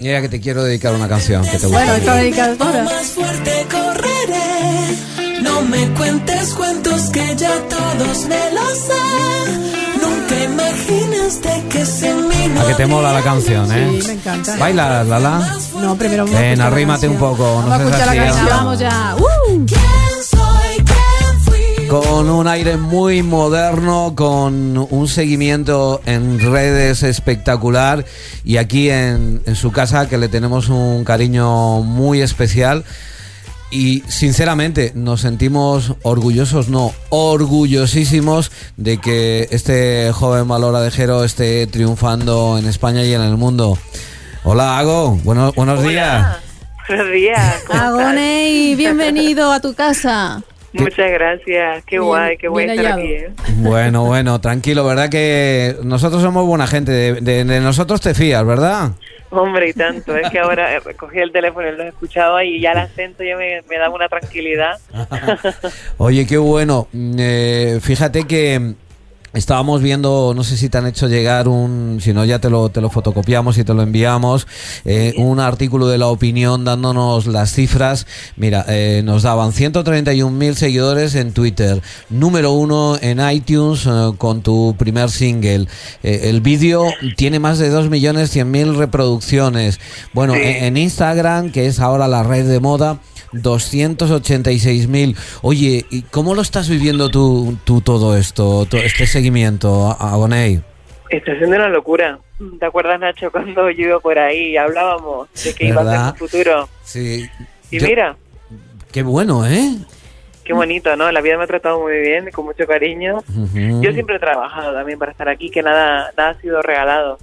Mira que te quiero dedicar una canción que te gusta. Bueno, está dedicada ahora. Más fuerte correré. No me cuentes cuentos que ya todos me los sé. Nunca imaginaste que sin mí no A que te mola la canción, ¿eh? Sí, me encanta. Baila, Lala. No, primero vamos a Ven, arrímate un poco, no Vamos a escuchar la canción, vamos ya. ¡Uh! Con un aire muy moderno, con un seguimiento en redes espectacular y aquí en, en su casa que le tenemos un cariño muy especial. Y sinceramente nos sentimos orgullosos, no, orgullosísimos de que este joven valoradejero esté triunfando en España y en el mundo. Hola, Ago, buenos, buenos días. Buenos días. Agoney, bienvenido a tu casa. Muchas gracias. Qué Bien, guay, qué guay bien estar hallado. aquí. ¿eh? Bueno, bueno, tranquilo, ¿verdad? Que nosotros somos buena gente, de, de- de nosotros te fías, ¿verdad? Hombre, y tanto. Es que ahora eh, cogí el teléfono y lo escuchaba y ya el acento ya me, me daba una tranquilidad. Oye, qué bueno. Eh, fíjate que estábamos viendo, no sé si te han hecho llegar un, si no ya te lo, te lo fotocopiamos y te lo enviamos, eh, un artículo de la opinión dándonos las cifras. Mira, eh, nos daban 131.000 seguidores en Twitter, número uno en iTunes eh, con tu primer single. Eh, el vídeo tiene más de 2.100.000 reproducciones. Bueno, en, en Instagram, que es ahora la red de moda, 286.000. Oye, ¿y cómo lo estás viviendo tú, tú todo esto, to- este seguimiento, A- Agoney? Está siendo una locura. ¿Te acuerdas, Nacho, cuando yo iba por ahí y hablábamos de que iba a ser un futuro? Sí. Y Yo- mira, Qué bueno, ¿eh? Qué bonito, ¿no? La vida me ha tratado muy bien, con mucho cariño. Yo siempre he trabajado también para estar aquí, que nada, nada ha sido regalado.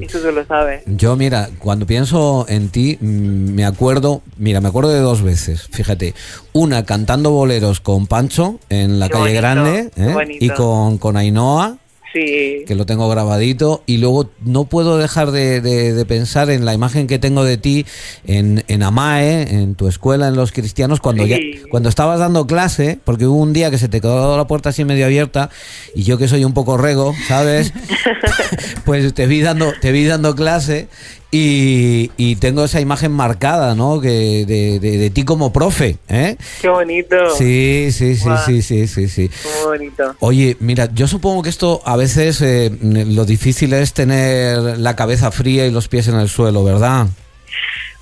Y tú, tú lo sabes. Yo, mira, cuando pienso en ti, mm, me acuerdo, mira, me acuerdo de dos veces, fíjate. Una cantando boleros con Pancho en la Qué calle bonito, Grande ¿eh? y con, con Ainhoa, Sí. que lo tengo grabadito. Y luego no puedo dejar de, de- de pensar en la imagen que tengo de ti en, en Amae, en tu escuela, en los cristianos, cuando, Sí. ya, cuando estabas dando clase, porque hubo un día que se te quedó la puerta así medio abierta y yo que soy un poco rego, ¿sabes? pues te vi dando, te vi dando clase y, y tengo esa imagen marcada, ¿no? Que de, de- de ti como profe, ¿eh? Qué bonito. Sí, sí, sí, sí, sí, sí, sí. Muy bonito. Oye, mira, yo supongo que esto a veces eh, lo difícil es tener la cabeza fría y los pies en el suelo, ¿verdad?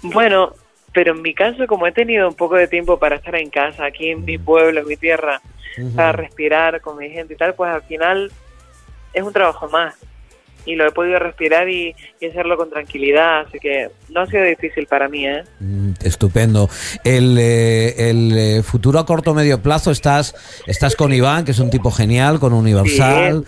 Bueno, pero en mi caso, como he tenido un poco de tiempo para estar en casa, aquí en mi pueblo, en mi tierra, para respirar con mi gente y tal, pues al final es un trabajo más. Y lo he podido respirar y, y hacerlo con tranquilidad, así que no ha sido difícil para mí, ¿eh? Mm, Estupendo. El, eh, el eh, futuro a corto medio plazo estás estás con Iván, que es un tipo genial, con Universal.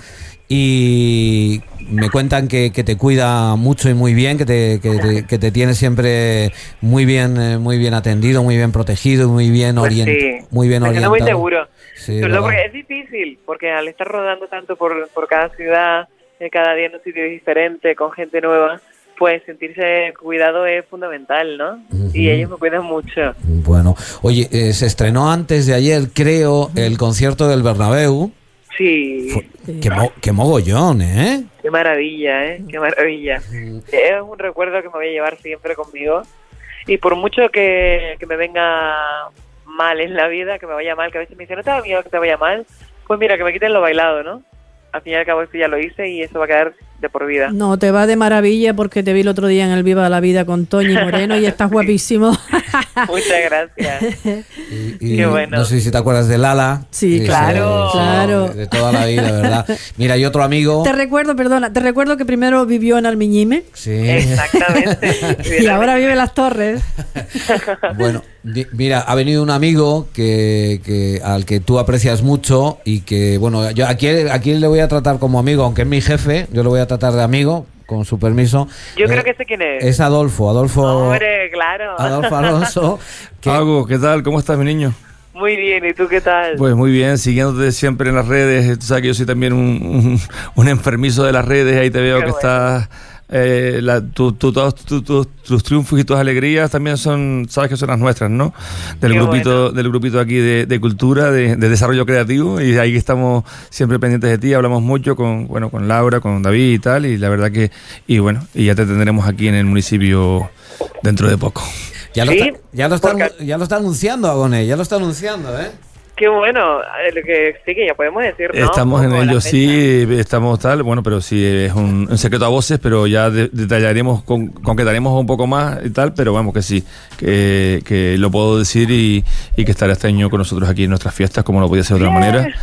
Y me cuentan que, que te cuida mucho y muy bien, que te, que te, que te tiene siempre muy bien, eh, muy bien atendido, muy bien protegido, muy bien, Pues orient- sí, muy bien orientado. muy seguro. Sí, es difícil, porque al estar rodando tanto por, por cada ciudad, eh, cada día en un sitio diferente, con gente nueva, pues sentirse cuidado es fundamental, ¿no? Y ellos me cuidan mucho. Bueno, oye, eh, se estrenó antes de ayer, creo, el concierto del Bernabéu. Sí, Fue- qué, mo- qué mogollón, ¿eh? qué maravilla, ¿eh? Qué maravilla. Es un recuerdo que me voy a llevar siempre conmigo. Y por mucho que, que me venga mal en la vida, que me vaya mal, que a veces me dicen, ¿no te da miedo que te vaya mal? Pues mira, que me quiten lo bailado, ¿no? Al fin y al cabo esto ya lo hice y eso va a quedar de por vida. No, te va de maravilla porque te vi el otro día en el Viva la Vida con Toñi Moreno y estás guapísimo. Muchas gracias. Y, y Qué bueno. No sé si te acuerdas de Lala. Sí, Ese- claro. Claro. De, de toda la vida, ¿verdad? Mira, y otro amigo. Te recuerdo, perdona, te recuerdo que primero vivió en Almiñime Sí. Exactamente. y ahora vive en Las Torres. Bueno, mira, ha venido un amigo que, que al que tú aprecias mucho y que, bueno, yo aquí, aquí le voy a tratar como amigo, aunque es mi jefe, yo lo voy a tratar de amigo, con su permiso. Yo Eh, creo que sé quién es. Es Adolfo, Adolfo, Hombre, claro. Adolfo Alonso. que- Hago, ¿qué tal? ¿Cómo estás, mi niño? Muy bien, ¿y tú qué tal? Pues muy bien, siguiéndote siempre en las redes. Tú sabes que yo soy también un, un- un enfermizo de las redes. Ahí te veo Qué que bueno. estás eh, la- tu- tu- todos tu- tu- tus triunfos y tus alegrías también son, sabes que son las nuestras, ¿no? Del Qué grupito, bueno. del grupito aquí de, de cultura, de, de desarrollo creativo, y ahí estamos siempre pendientes de ti, hablamos mucho con, bueno, con Laura, con David y tal, y la verdad que, y bueno, y ya te tendremos aquí en el municipio dentro de poco. Ya lo, Sí, está, ya, lo está, ya lo está anunciando Agoné, ya lo está anunciando, ¿eh? Qué bueno, eh, lo que sí que ya podemos decir, ¿no? Estamos en ello, sí, estamos tal, bueno, pero sí es un, un secreto a voces, pero ya de- detallaremos, con, concretaremos un poco más y tal, pero vamos que sí, que, que lo puedo decir y, y que estará este año con nosotros aquí en nuestras fiestas, como no podía ser de otra manera.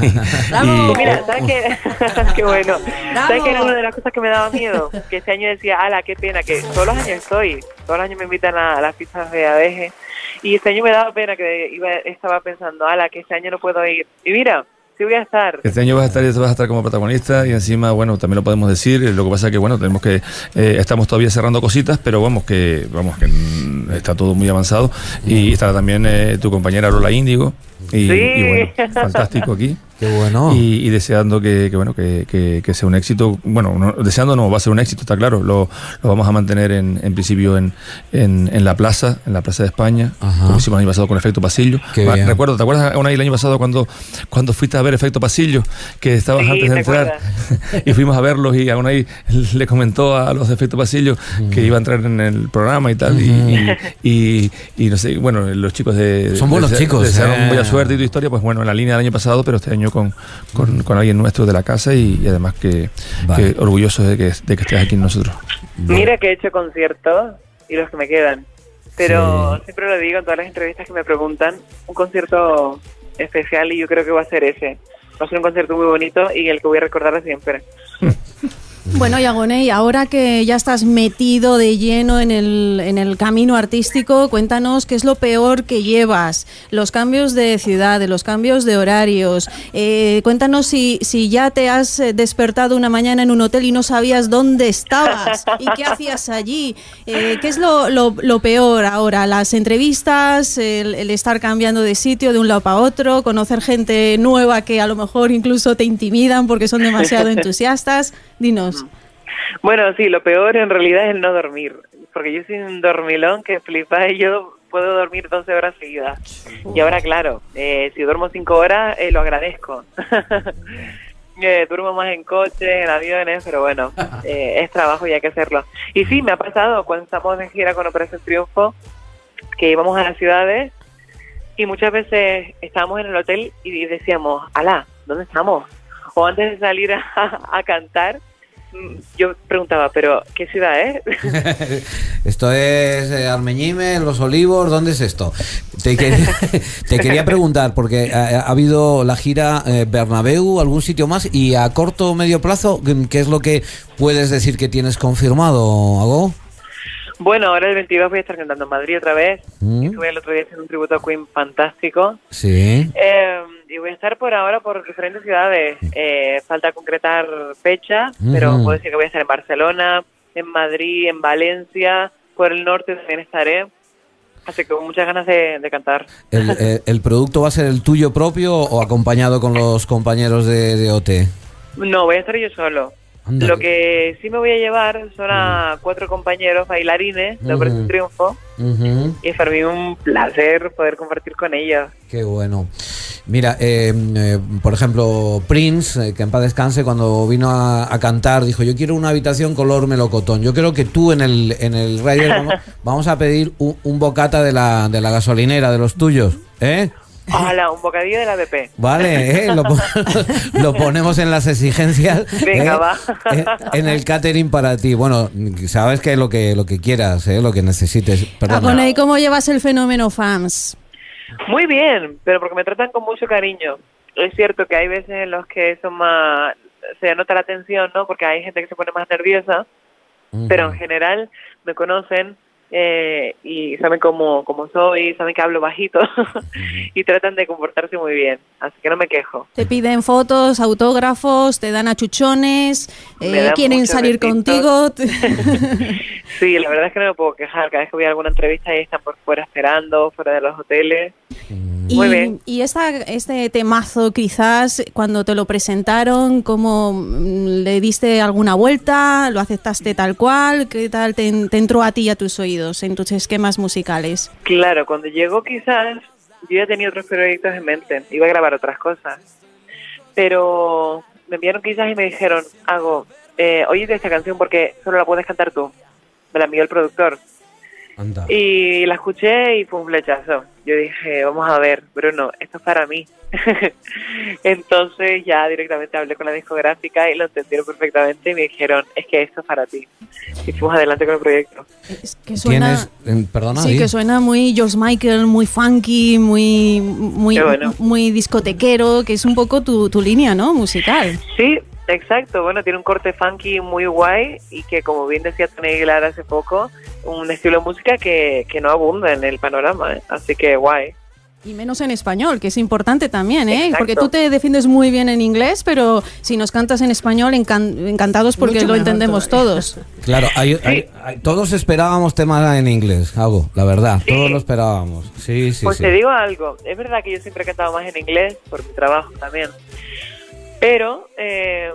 Y- Mira, ¿sabes qué? qué bueno. ¿Sabes qué era una de las cosas que me daba miedo? Que este año decía, ala, qué pena, que todos los años estoy, todos los años me invitan a, a las fiestas de abeje. Y este año me daba pena que iba, estaba pensando, ala, que este año no puedo ir. Y mira, sí voy a estar. Este año vas a estar, vas a estar como protagonista y encima, bueno, también lo podemos decir. Lo que pasa es que, bueno, tenemos que, eh, estamos todavía cerrando cositas, pero vamos que, vamos que mm, está todo muy avanzado y estará también eh, tu compañera Lola Índigo y, Sí. y bueno, fantástico aquí. Qué bueno. Y, y deseando que, que, bueno que, que- que sea un éxito bueno no, deseando no va a ser un éxito está claro lo, lo vamos a mantener en, en principio en, en, en la plaza en la plaza de España Ajá. como hicimos el año pasado con efecto pasillo Qué Va, bien. recuerdo te acuerdas una el año pasado cuando cuando fuiste a ver efecto pasillo que estabas Sí, antes de ¿te entrar y fuimos a verlos y aún ahí le comentó a los de efecto pasillo que iba a entrar en el programa y tal y, y, y no sé bueno los chicos de Son buenos de- chicos, desearon eh. buena suerte y tu historia pues bueno en la línea del año pasado pero este año con, con, con alguien nuestro de la casa y, y además que, Vale. que orgullosos de que, de que estés aquí con nosotros. Mira que he hecho conciertos y los que me quedan. Pero siempre lo digo en todas las entrevistas que me preguntan, un concierto especial y yo creo que va a ser ese. Va a ser un concierto muy bonito y el que voy a recordar siempre. Bueno, y Agoney, ahora que ya estás metido de lleno en el, en el camino artístico, cuéntanos qué es lo peor que llevas, los cambios de ciudad, los cambios de horarios. Eh, cuéntanos si, si ya te has eh, despertado una mañana en un hotel y no sabías dónde estabas y qué hacías allí. Eh, ¿Qué es lo, lo- lo peor ahora? ¿Las entrevistas, el, el estar cambiando de sitio de un lado para otro, conocer gente nueva que a lo mejor incluso te intimidan porque son demasiado entusiastas? Dinos. Bueno, sí, lo peor en realidad es el no dormir. Porque yo soy un dormilón que flipa y yo puedo dormir 12 horas seguidas. Y ahora, claro, eh, si duermo 5 horas, eh, lo agradezco. Eh, duermo más en coches, en aviones, pero bueno, eh, es trabajo y hay que hacerlo. Y sí, me ha pasado cuando estamos en gira con Operación Triunfo, que íbamos a las ciudades y muchas veces estábamos en el hotel y decíamos, alá, ¿dónde estamos? O antes de salir a, a cantar, yo preguntaba, ¿pero qué ciudad es? Esto es eh, Armeñime, Los Olivos, ¿dónde es esto? Te, quería- te quería preguntar, porque ha, ha habido la gira eh, Bernabéu, algún sitio más, y a corto o medio plazo, ¿qué es lo que puedes decir que tienes confirmado, Ago? bueno, ahora el 22 voy a estar cantando en Madrid otra vez. Mm. Estuve el otro día haciendo un tributo a Queen fantástico. Sí. Eh, y voy a estar por ahora por diferentes ciudades. Eh, falta concretar fecha, pero Ujú. puedo decir que voy a estar en Barcelona, en Madrid, en Valencia, por el norte también estaré. Así que con muchas ganas de, de cantar. ¿El, el- el producto va a ser el tuyo propio o acompañado con los compañeros de, de OT? No, voy a estar yo solo. Lo que sí me voy a llevar son a cuatro compañeros bailarines de Operación Ujú. Triunfo y es para mí un placer poder compartir con ellos. Qué bueno. Mira, eh, eh, por ejemplo, Prince, eh, que en paz descanse, cuando vino a, a cantar, dijo, yo quiero una habitación color melocotón. Yo creo que tú en el, en el Rider vamos, vamos a pedir un, un bocata de la, de la gasolinera, de los tuyos. ¿Eh? Hola, un bocadillo de la BP. Vale, ¿eh? lo, pon- lo ponemos en las exigencias. Venga, ¿eh? va. En, en el catering para ti. Bueno, sabes que lo que, lo que quieras, ¿eh? lo que necesites. Perdona. Agoney, ¿cómo llevas el fenómeno fans? Muy bien, pero porque me tratan con mucho cariño. Es cierto que hay veces en los que son más, se nota la tensión, ¿no? Porque hay gente que se pone más nerviosa, pero en general me conocen eh, y saben cómo, cómo soy, saben que hablo bajito y tratan de comportarse muy bien, así que no me quejo. Te piden fotos, autógrafos, te dan achuchones, eh, quieren salir contigo. Sí, la verdad es que no me puedo quejar, cada vez que voy a alguna entrevista y están por fuera esperando, fuera de los hoteles, Y, Muy bien. y esta, este temazo, quizás, cuando te lo presentaron, ¿cómo mm, le diste alguna vuelta? ¿Lo aceptaste tal cual? ¿Qué tal te, te entró a ti y a tus oídos en tus esquemas musicales? Claro, cuando llegó quizás yo ya tenía otros proyectos en mente, iba a grabar otras cosas, pero me enviaron quizás y me dijeron, hago, eh, oye esta canción porque solo la puedes cantar tú, me la envió el productor. Anda. Y la escuché y fue un flechazo. Yo dije, vamos a ver, Bruno, esto es para mí. Entonces ya directamente hablé con la discográfica y lo entendieron perfectamente y me dijeron, es que esto es para ti. Y fuimos adelante con el proyecto. Es que suena... ¿Tienes, eh, perdona, Sí, que suena muy George Michael, muy funky, muy muy, bueno. muy discotequero, que es un poco tu, tu línea, ¿no? Musical. Sí, exacto. Bueno, tiene un corte funky muy guay y que, como bien decía Tony Aguilar hace poco, un estilo de música que, que no abunda en el panorama. ¿eh? Así que guay. Y menos en español, que es importante también, ¿eh? Exacto. Porque tú te defiendes muy bien en inglés, pero si nos cantas en español, encan- encantados porque Mucho lo entendemos todavía. todos. Claro, hay- hay- hay- todos esperábamos temas en inglés, algo, la verdad, Sí. todos lo esperábamos. Sí, sí, Pues sí. te digo algo, es verdad que yo siempre he cantado más en inglés por mi trabajo también, pero eh,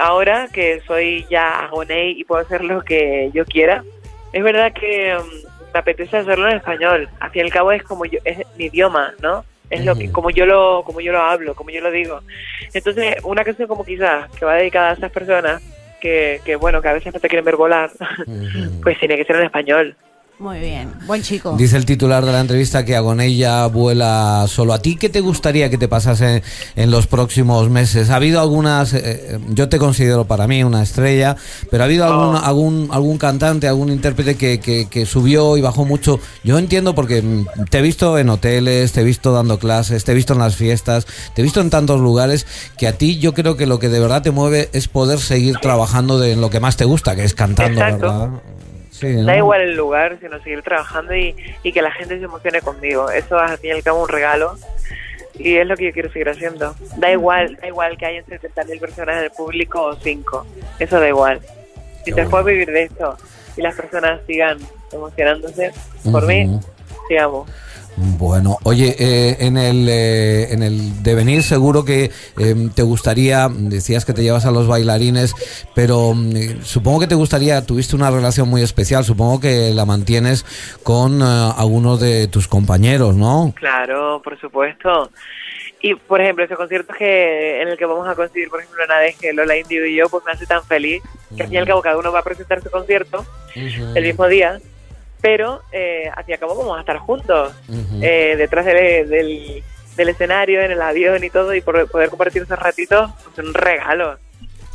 ahora que soy ya agoney y puedo hacer lo que yo quiera, es verdad que mm, me apetece hacerlo en español. Al fin y al cabo es como yo, es mi idioma, ¿no? Es lo que, Ujú. como yo lo, como yo lo hablo, como yo lo digo. Entonces, una canción como quizás que va dedicada a esas personas que, que bueno, que a veces no te quieren ver volar, pues tiene que ser en español. Muy bien, buen chico. Dice el titular de la entrevista que Agonella vuela solo. ¿A ti qué te gustaría que te pasase en los próximos meses? ¿Ha habido algunas, eh, eh, yo te considero para mí una estrella, pero ha habido algún, Oh. algún, algún cantante, algún intérprete que, que- que subió y bajó mucho? Yo entiendo porque mm, te he visto en hoteles, te he visto dando clases, te he visto en las fiestas, te he visto en tantos lugares que a ti yo creo que lo que de verdad te mueve es poder seguir trabajando de en lo que más te gusta, que es cantando, Exacto. ¿verdad? Sí, ¿no? Da igual el lugar, sino seguir trabajando y, y que la gente se emocione conmigo. Eso es al fin y al cabo un regalo y es lo que yo quiero seguir haciendo. Da igual, da igual que hayan 70.000 personas en el público o 5. Eso da igual. Si te bueno. puedes vivir de esto y las personas sigan emocionándose por mí, Ujú. sigamos. Bueno, oye, eh, en el eh, en el devenir seguro que eh, te gustaría, decías que te llevas a los bailarines, pero mm, eh, supongo que te gustaría, tuviste una relación muy especial, supongo que la mantienes con eh, algunos de tus compañeros, ¿no? Claro, por supuesto. Y, por ejemplo, ese concierto que en el que vamos a conseguir, por ejemplo, una vez que Lola Indio y yo, pues me hace tan feliz que al fin y al cabo cada uno va a presentar su concierto el mismo día, pero eh, al cabo vamos a estar juntos, eh, detrás del, del, del escenario, en el avión y todo, y por poder compartir esos ratitos, pues un regalo.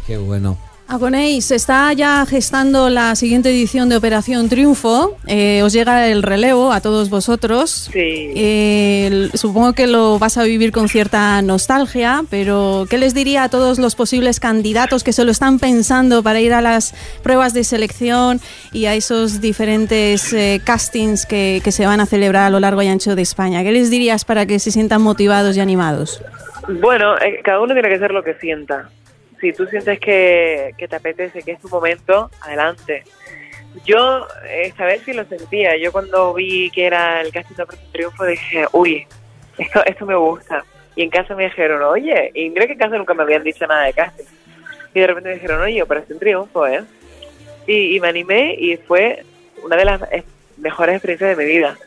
Qué bueno. Agoney, se está ya gestando la siguiente edición de Operación Triunfo. Eh, os llega el relevo a todos vosotros. Sí. Eh, supongo que lo vas a vivir con cierta nostalgia, pero ¿qué les diría a todos los posibles candidatos que se lo están pensando para ir a las pruebas de selección y a esos diferentes eh, castings que, que se van a celebrar a lo largo y ancho de España? ¿Qué les dirías para que se sientan motivados y animados? Bueno, cada uno tiene que hacer lo que sienta. Si tú sientes que, que te apetece, que es tu momento, adelante. Yo esta vez sí lo sentía. Yo cuando vi que era el casting de Triunfo dije, uy, esto, esto me gusta. Y en casa me dijeron, oye, y mira que en casa nunca me habían dicho nada de casting. Y de repente me dijeron, oye, Operación Triunfo, ¿eh? Y, y me animé y fue una de las eh, mejores experiencias de mi vida.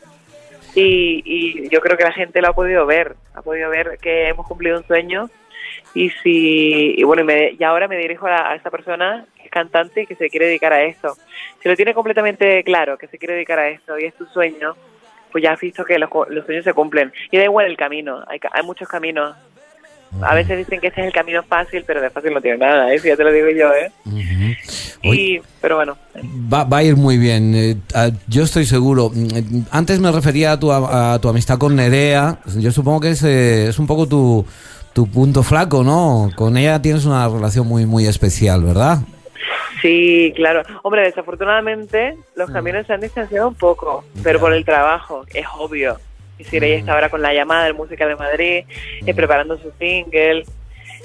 Y, y yo creo que la gente lo ha podido ver, ha podido ver que hemos cumplido un sueño y si y bueno y, me- y ahora me dirijo a, a esta persona que es cantante y que se quiere dedicar a esto si lo tiene completamente claro que se quiere dedicar a esto y es tu sueño pues ya has visto que los, los sueños se cumplen y da igual el camino hay, hay muchos caminos a veces dicen que este es el camino fácil pero de fácil no tiene nada ¿eh? Si ya te lo digo yo ¿eh? Y pero bueno Va, va a ir muy bien, eh, yo estoy seguro. Antes me refería a tu, a, a tu amistad con Nerea, yo supongo que es, eh, es un poco tu, tu punto flaco, ¿no? Con ella tienes una relación muy, muy especial, ¿verdad? Sí, claro. Hombre, desafortunadamente los caminos se han distanciado un poco, pero por el trabajo, es obvio. Es decir, ella está ahora con la llamada del Música de Madrid, eh, preparando su single.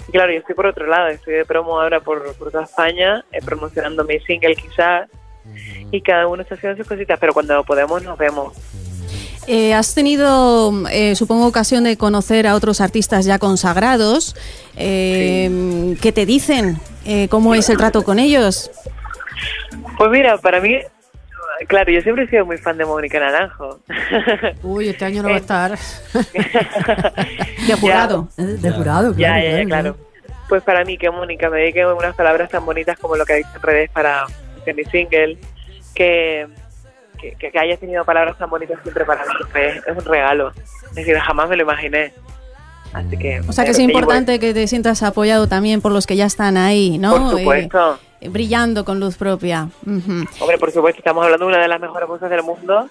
Y claro, yo estoy por otro lado, estoy de promo ahora por, por toda España, eh, promocionando mi single quizás, y cada uno está haciendo sus cositas, pero cuando podemos nos vemos. Eh, has tenido, eh, supongo, ocasión de conocer a otros artistas ya consagrados. Eh, ¿Qué te dicen? Eh, ¿Cómo es el trato con ellos? Pues mira, para mí, claro, yo siempre he sido muy fan de Mónica Naranjo. Uy, este año no va a estar. De jurado. De jurado, claro. ya, ya, claro. Pues para mí que Mónica me dedique unas palabras tan bonitas como lo que ha dicho en redes para mi single, que, que, que hayas tenido palabras tan bonitas siempre para mí, es un regalo. Es decir, jamás me lo imaginé. Así que... O sea que es importante que te sientas apoyado también por los que ya están ahí, ¿no? Por supuesto. Eh, brillando con luz propia. Ujú. Hombre, por supuesto, estamos hablando de una de las mejores voces del mundo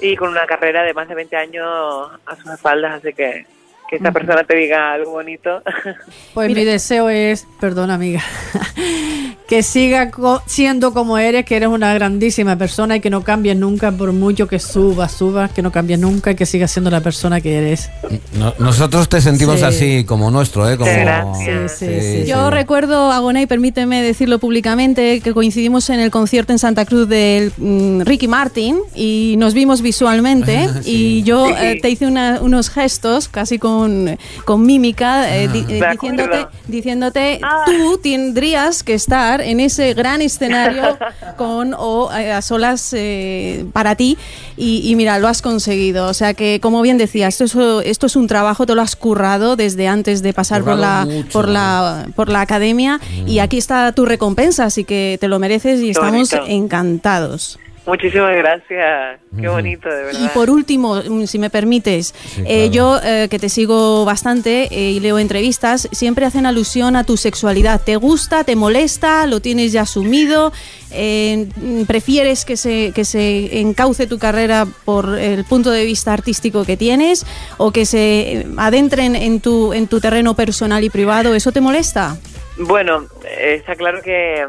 y con una carrera de más de 20 años a sus espaldas, así que que esta persona te diga algo bonito. Pues mi deseo es, perdona amiga, que siga co- siendo como eres, que eres una grandísima persona y que no cambies nunca por mucho que subas, subas, que no cambies nunca y que sigas siendo la persona que eres. No- nosotros te sentimos Sí. así, como nuestro, ¿eh? Como, Gracias. Sí, sí, sí. Yo recuerdo, Agonay, permíteme decirlo públicamente, que coincidimos en el concierto en Santa Cruz del mm, Ricky Martin y nos vimos visualmente y yo Sí. eh, te hice una- unos gestos casi con, con mímica eh, di- eh, De diciéndote, diciéndote Ah. tú tendrías que estar en ese gran escenario con o eh, a solas eh, para ti y, y mira, lo has conseguido. O sea que, como bien decía, esto es, esto es un trabajo, te lo has currado desde antes de pasar por la, mucho. por la por la academia y aquí está tu recompensa, así que te lo mereces y Qué estamos bonito. encantados. Muchísimas gracias. Qué bonito, de verdad. Y por último, mm, si me permites, Sí, eh, yo eh, que te sigo bastante eh, y leo entrevistas, siempre hacen alusión a tu sexualidad. ¿Te gusta? ¿Te molesta? ¿Lo tienes ya asumido? Eh, mm, ¿Prefieres que se, que se encauce tu carrera por el punto de vista artístico que tienes o que se adentren en tu, en tu terreno personal y privado? ¿Eso te molesta? Bueno, eh, está claro que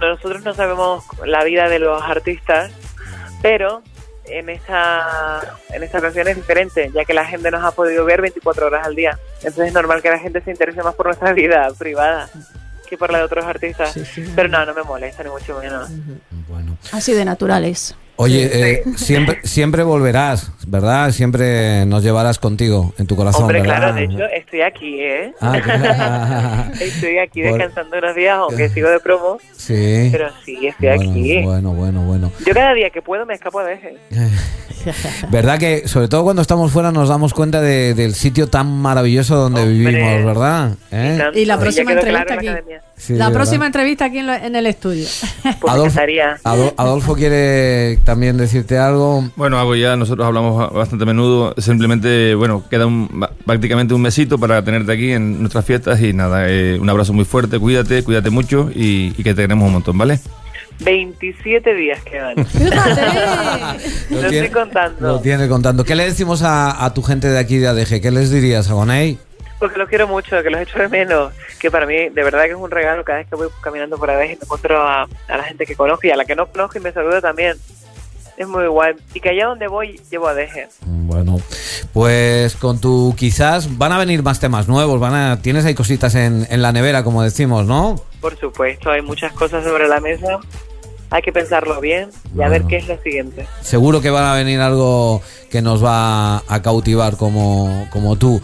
nosotros no sabemos la vida de los artistas, pero en esta, en esta ocasión es diferente, ya que la gente nos ha podido ver 24 horas al día. Entonces es normal que la gente se interese más por nuestra vida privada que por la de otros artistas. Sí, sí. Pero no, no me molesta, ni mucho menos. Bueno. Así de naturales. Oye, eh, siempre, siempre volverás, ¿verdad? Siempre nos llevarás contigo en tu corazón, Hombre, ¿verdad? claro, de hecho, estoy aquí, ¿eh? Ah, claro. Estoy aquí Bueno. descansando unos días, aunque sigo de promo, Sí. pero sí, estoy bueno, aquí. bueno, bueno, bueno. Yo cada día que puedo me escapo de eje. ¿Verdad que, sobre todo cuando estamos fuera, nos damos cuenta de- del sitio tan maravilloso donde Hombre. vivimos, ¿verdad? ¿Eh? Y la ya próxima entrevista claro en aquí. la. Sí, la próxima entrevista aquí en, lo- en el estudio. Pues Adolfo, Adolfo quiere también decirte algo. Bueno, hago ya, nosotros hablamos ba- bastante a menudo. Simplemente, bueno, queda un- prácticamente un mesito para tenerte aquí en nuestras fiestas y nada, eh, un abrazo muy fuerte, cuídate, cuídate mucho y, y que te queremos un montón, ¿vale? 27 días quedan. Fíjate. Lo estoy contando. Lo tiene contando. ¿Qué le decimos a, a tu gente de aquí de ADG? ¿Qué les dirías, Agoney? Porque los quiero mucho, que los echo de menos. Que para mí, de verdad que es un regalo cada vez que voy caminando por vez y me encuentro a, a la gente que conozco y a la que no conozco y me saluda también. Es muy guay. Y que allá donde voy, llevo a deje. Bueno, pues con tu quizás van a venir más temas nuevos, van a tienes ahí cositas en, en la nevera, como decimos, ¿no? Por supuesto, hay muchas cosas sobre la mesa. Hay que pensarlo bien y a ver qué es lo siguiente. Seguro que van a venir algo que nos va a cautivar como, como tú.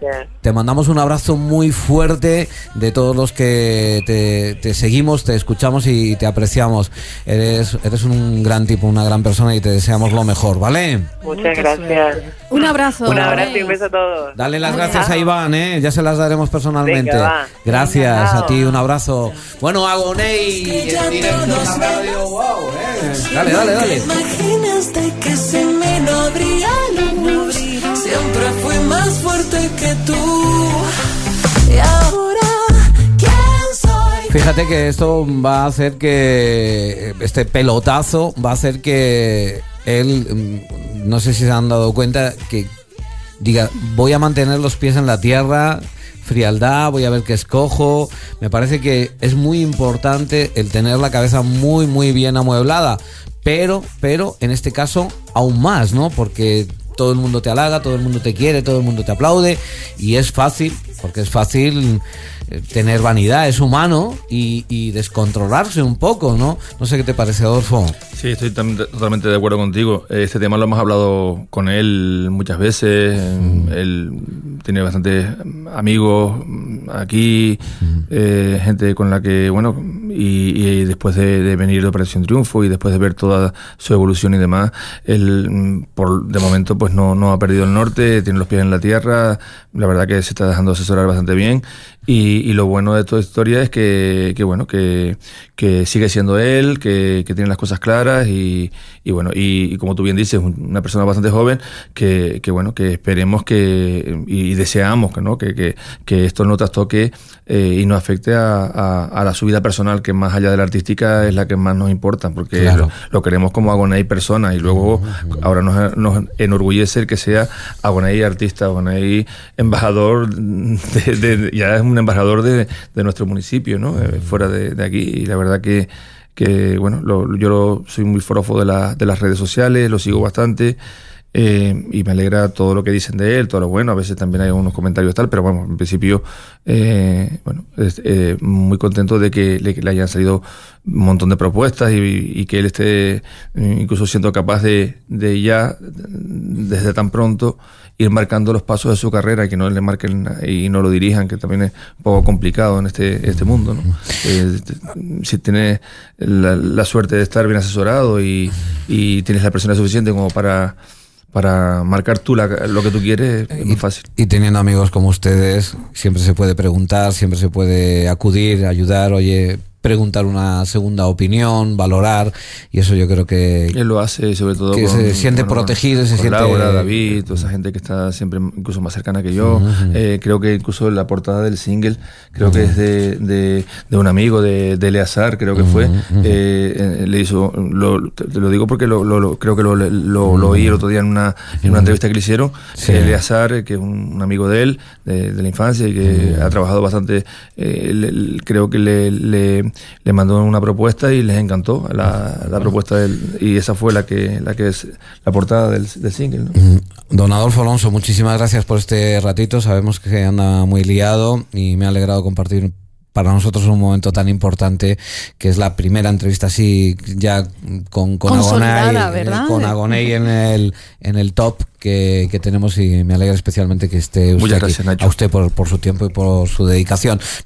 Gracias. Te mandamos un abrazo muy fuerte de todos los que te, te seguimos, te escuchamos y te apreciamos. Eres, eres un gran tipo, una gran persona y te deseamos lo mejor, ¿vale? Muchas Mucha gracias. Un abrazo. Un abrazo y un beso a todos. Dale las Venga. gracias a Iván, ¿eh? ya se las daremos personalmente. Venga. Gracias Venga, a ti, un abrazo. Bueno, Agoney, en directo en la radio, wow, ¿eh? Dale, dale, dale. Imaginaste que sin mí no habría. Siempre fui más fuerte que tú. Y ahora, ¿quién soy? Fíjate que esto va a hacer que este pelotazo va a hacer que él, mm, no sé si se han dado cuenta, que diga, voy a mantener los pies en la tierra, frialdad, voy a ver qué escojo. Me parece que es muy importante el tener la cabeza muy, muy bien amueblada. Pero, pero, en este caso, aún más, ¿no? Porque todo el mundo te halaga, todo el mundo te quiere, todo el mundo te aplaude y es fácil, porque es fácil eh, tener vanidad, es humano y, y descontrolarse un poco, ¿no? No sé qué te parece, Adolfo. Sí, estoy totalmente de acuerdo contigo. Este tema lo hemos hablado con él muchas veces. Él tiene bastantes amigos aquí, eh, gente con la que, bueno, y, después de, venir de Operación Triunfo y después de ver toda su evolución y demás, él, mm, por de momento, pues no, no ha perdido el norte, tiene los pies en la tierra. La verdad que se está dejando asesorar bastante bien. Y, lo bueno de toda esta historia es que, que bueno, que, que sigue siendo él, que, que tiene las cosas claras y, y bueno, y, como tú bien dices, un- una persona bastante joven que, bueno, que esperemos que y, deseamos que no, que, que esto no trastoque eh, y no afecte a, a, a la subida personal que más allá de la artística es la que más nos importa, porque Claro. lo, lo queremos como Agonay persona y luego ahora nos, nos enorgullece el que sea Agonay artista, Agonay embajador, de, de- ya es un embajador de, de nuestro municipio, ¿no? Eh, fuera de, aquí y la verdad que, que bueno, lo- yo soy muy forofo de, la- de las redes sociales, lo sigo bastante. Eh, y me alegra todo lo que dicen de él, todo lo bueno. A veces también hay unos comentarios tal, pero bueno, en principio, eh, bueno, eh, muy contento de que le, hayan salido un montón de propuestas y, que él esté eh, incluso siendo capaz de, de ya, desde tan pronto, ir marcando los pasos de su carrera, que no le marquen y no lo dirijan, que también es un poco complicado en este, este mundo. ¿no? Eh, si tienes la, la suerte de estar bien asesorado y, y tienes la persona suficiente como para, para marcar tú la- lo que tú quieres, es muy fácil. Y teniendo amigos como ustedes, siempre se puede preguntar, siempre se puede acudir, ayudar, oye, preguntar una segunda opinión, valorar, y eso yo creo que... Él lo hace sobre todo Que se siente protegido, se con siente- Laura, David, toda esa gente que está siempre incluso más cercana que yo. Eh, creo que incluso la portada del single, creo que es de, de, de un amigo de, de Eleazar, creo que fue. Eh, eh, le hizo, lo, te, lo digo porque lo, lo- lo- creo que lo, oí el otro día en una, en una entrevista que le hicieron. Sí. Eleazar, eh, que es un, un amigo de él, de, la infancia, y que ha trabajado bastante, eh, le- creo que le, le, le mandó una propuesta y les encantó la, la propuesta del, y esa fue la que, la que es la portada del, del single. ¿no? Mm, Don Adolfo Alonso, muchísimas gracias por este ratito. Sabemos que anda muy liado y me ha alegrado compartir para nosotros un momento tan importante que es la primera entrevista así ya con, con Agonay, eh, con Agonay en el, en el top que, que tenemos y me alegra especialmente que esté usted Muchas aquí. Nacho. a usted por, por su tiempo y por su dedicación.